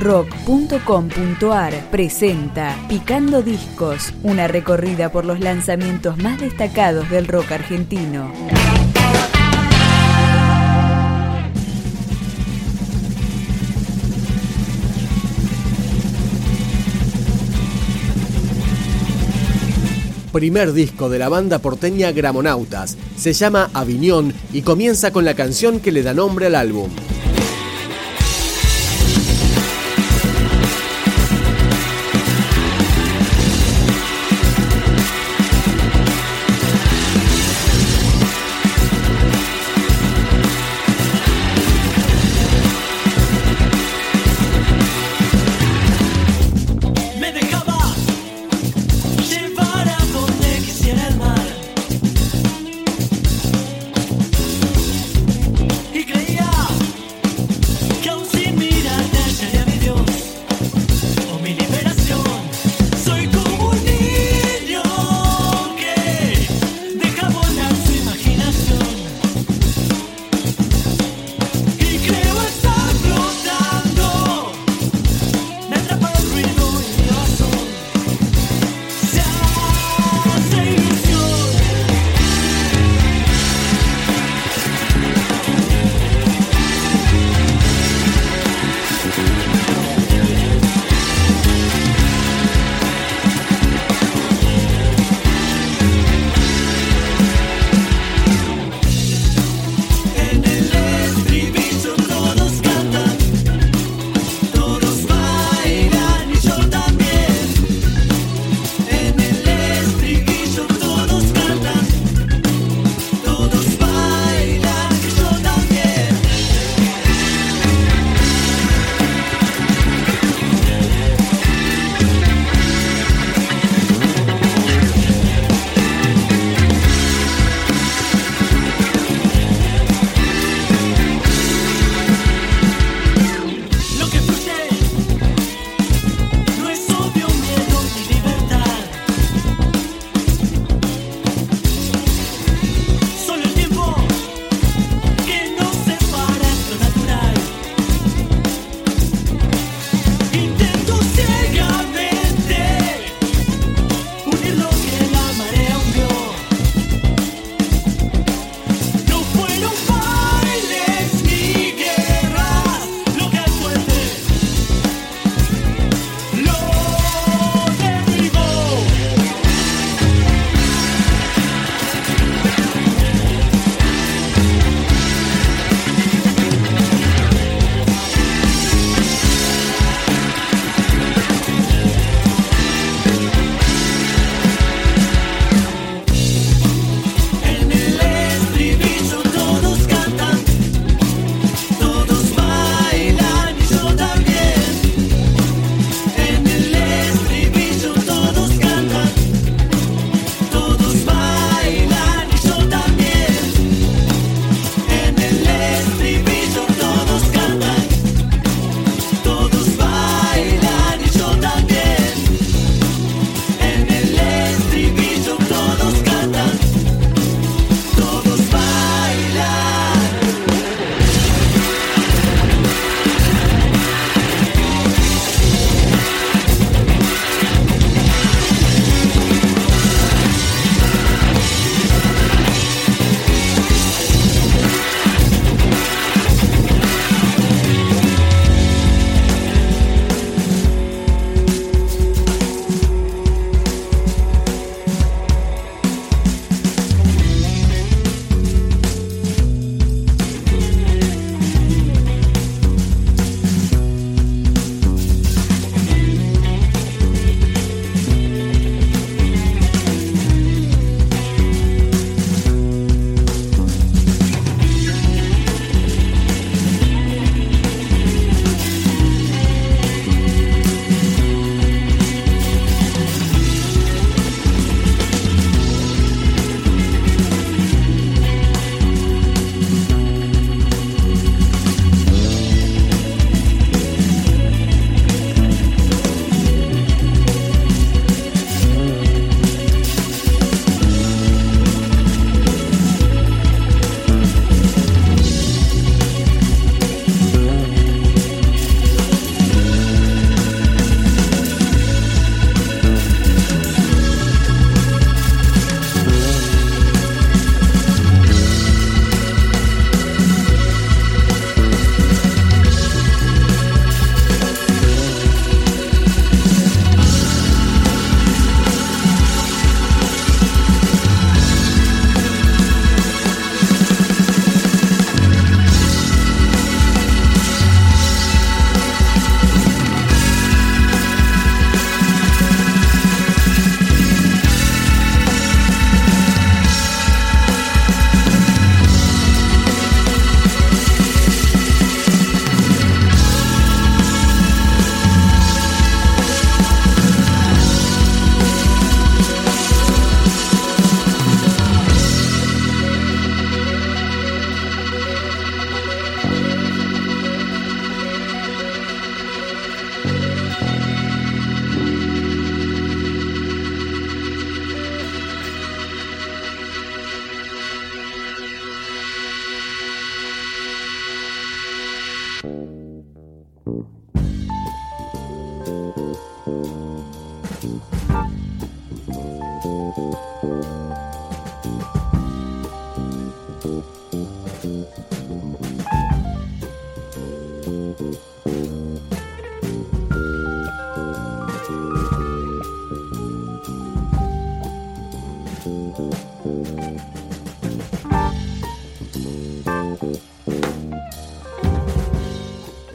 rock.com.ar presenta Picando Discos, una recorrida por los lanzamientos más destacados del rock argentino. primer disco de la banda porteña Gramonautas. Se llama Aviñón y comienza con la canción que le da nombre al álbum.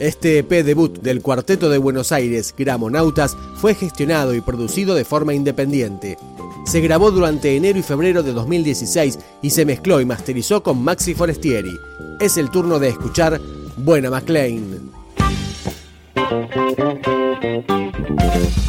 Este EP debut del Cuarteto de Buenos Aires, Gramonautas, fue gestionado y producido de forma independiente. Se grabó durante enero y febrero de 2016 y se mezcló y masterizó con Maxi Forestieri. Es el turno de escuchar Buena McLean. Thank you.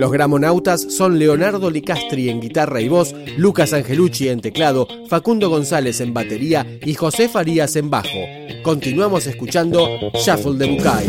Los gramonautas son Leonardo Licastri en guitarra y voz, Lucas Angelucci en teclado, Facundo González en batería y José Farías en bajo. Continuamos escuchando Shuffle de Bucay.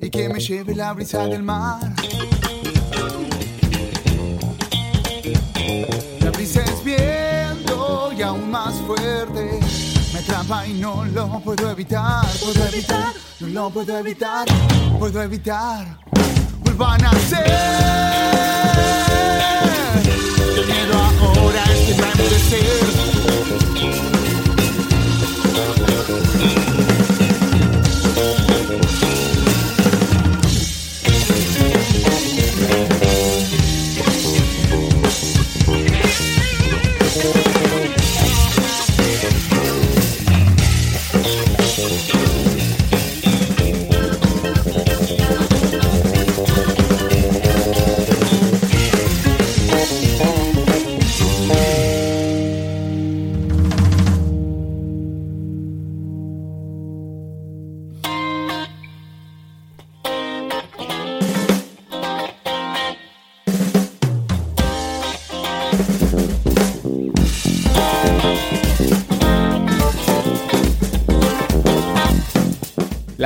Y que me lleve la brisa del mar. La brisa es viento y aún más fuerte. Me atrapa y no lo puedo evitar, puedo evitar, no lo puedo evitar, puedo evitar. Vuelvan a ser.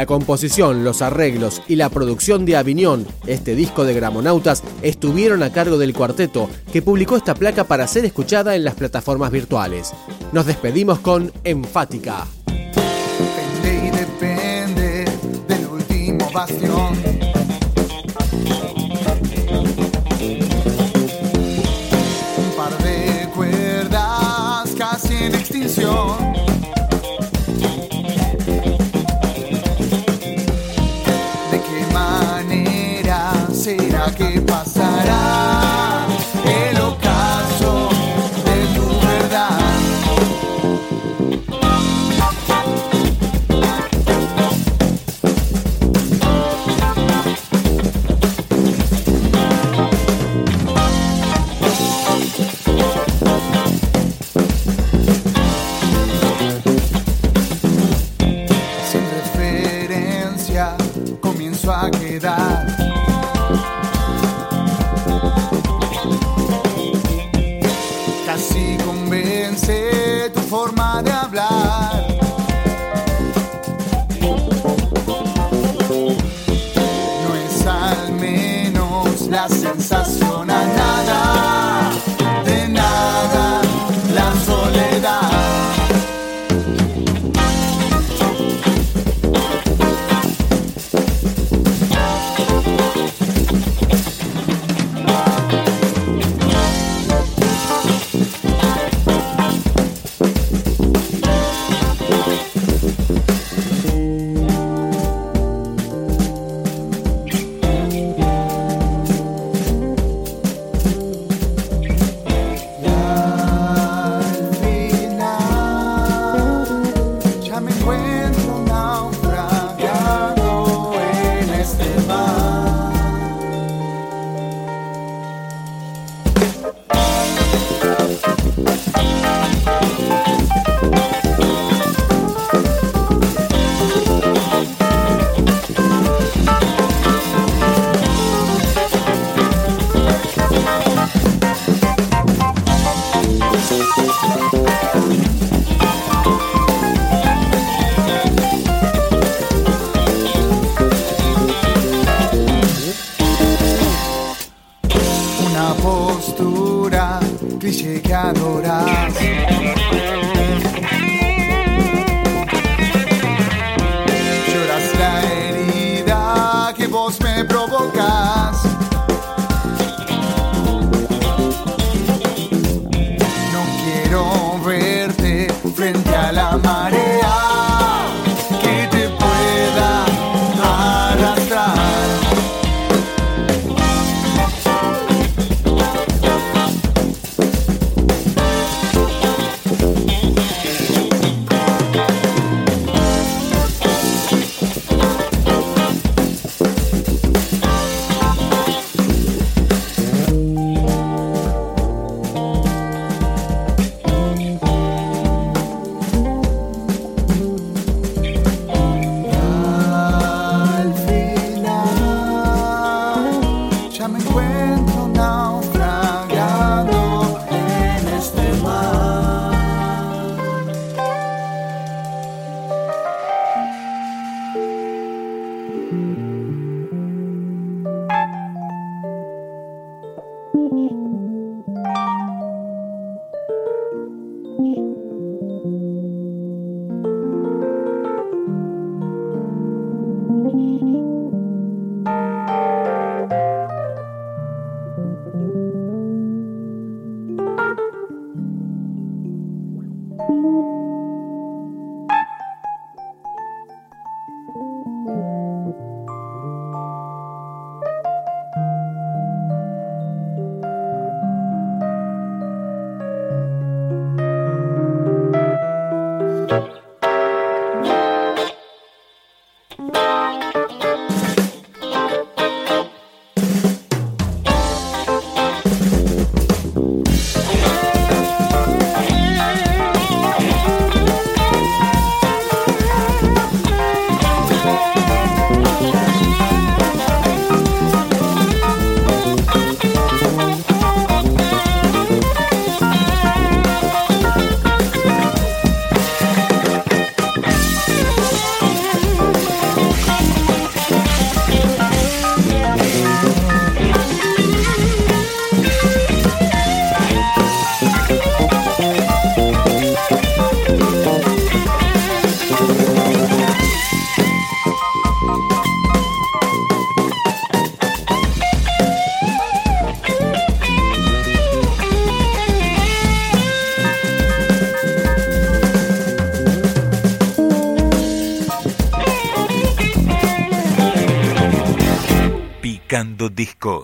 La composición, los arreglos y la producción de Avignon, este disco de Gramonautas, estuvieron a cargo del cuarteto, que publicó esta placa para ser escuchada en las plataformas virtuales. Nos despedimos con Enfática. que pasará. La sensación a nada,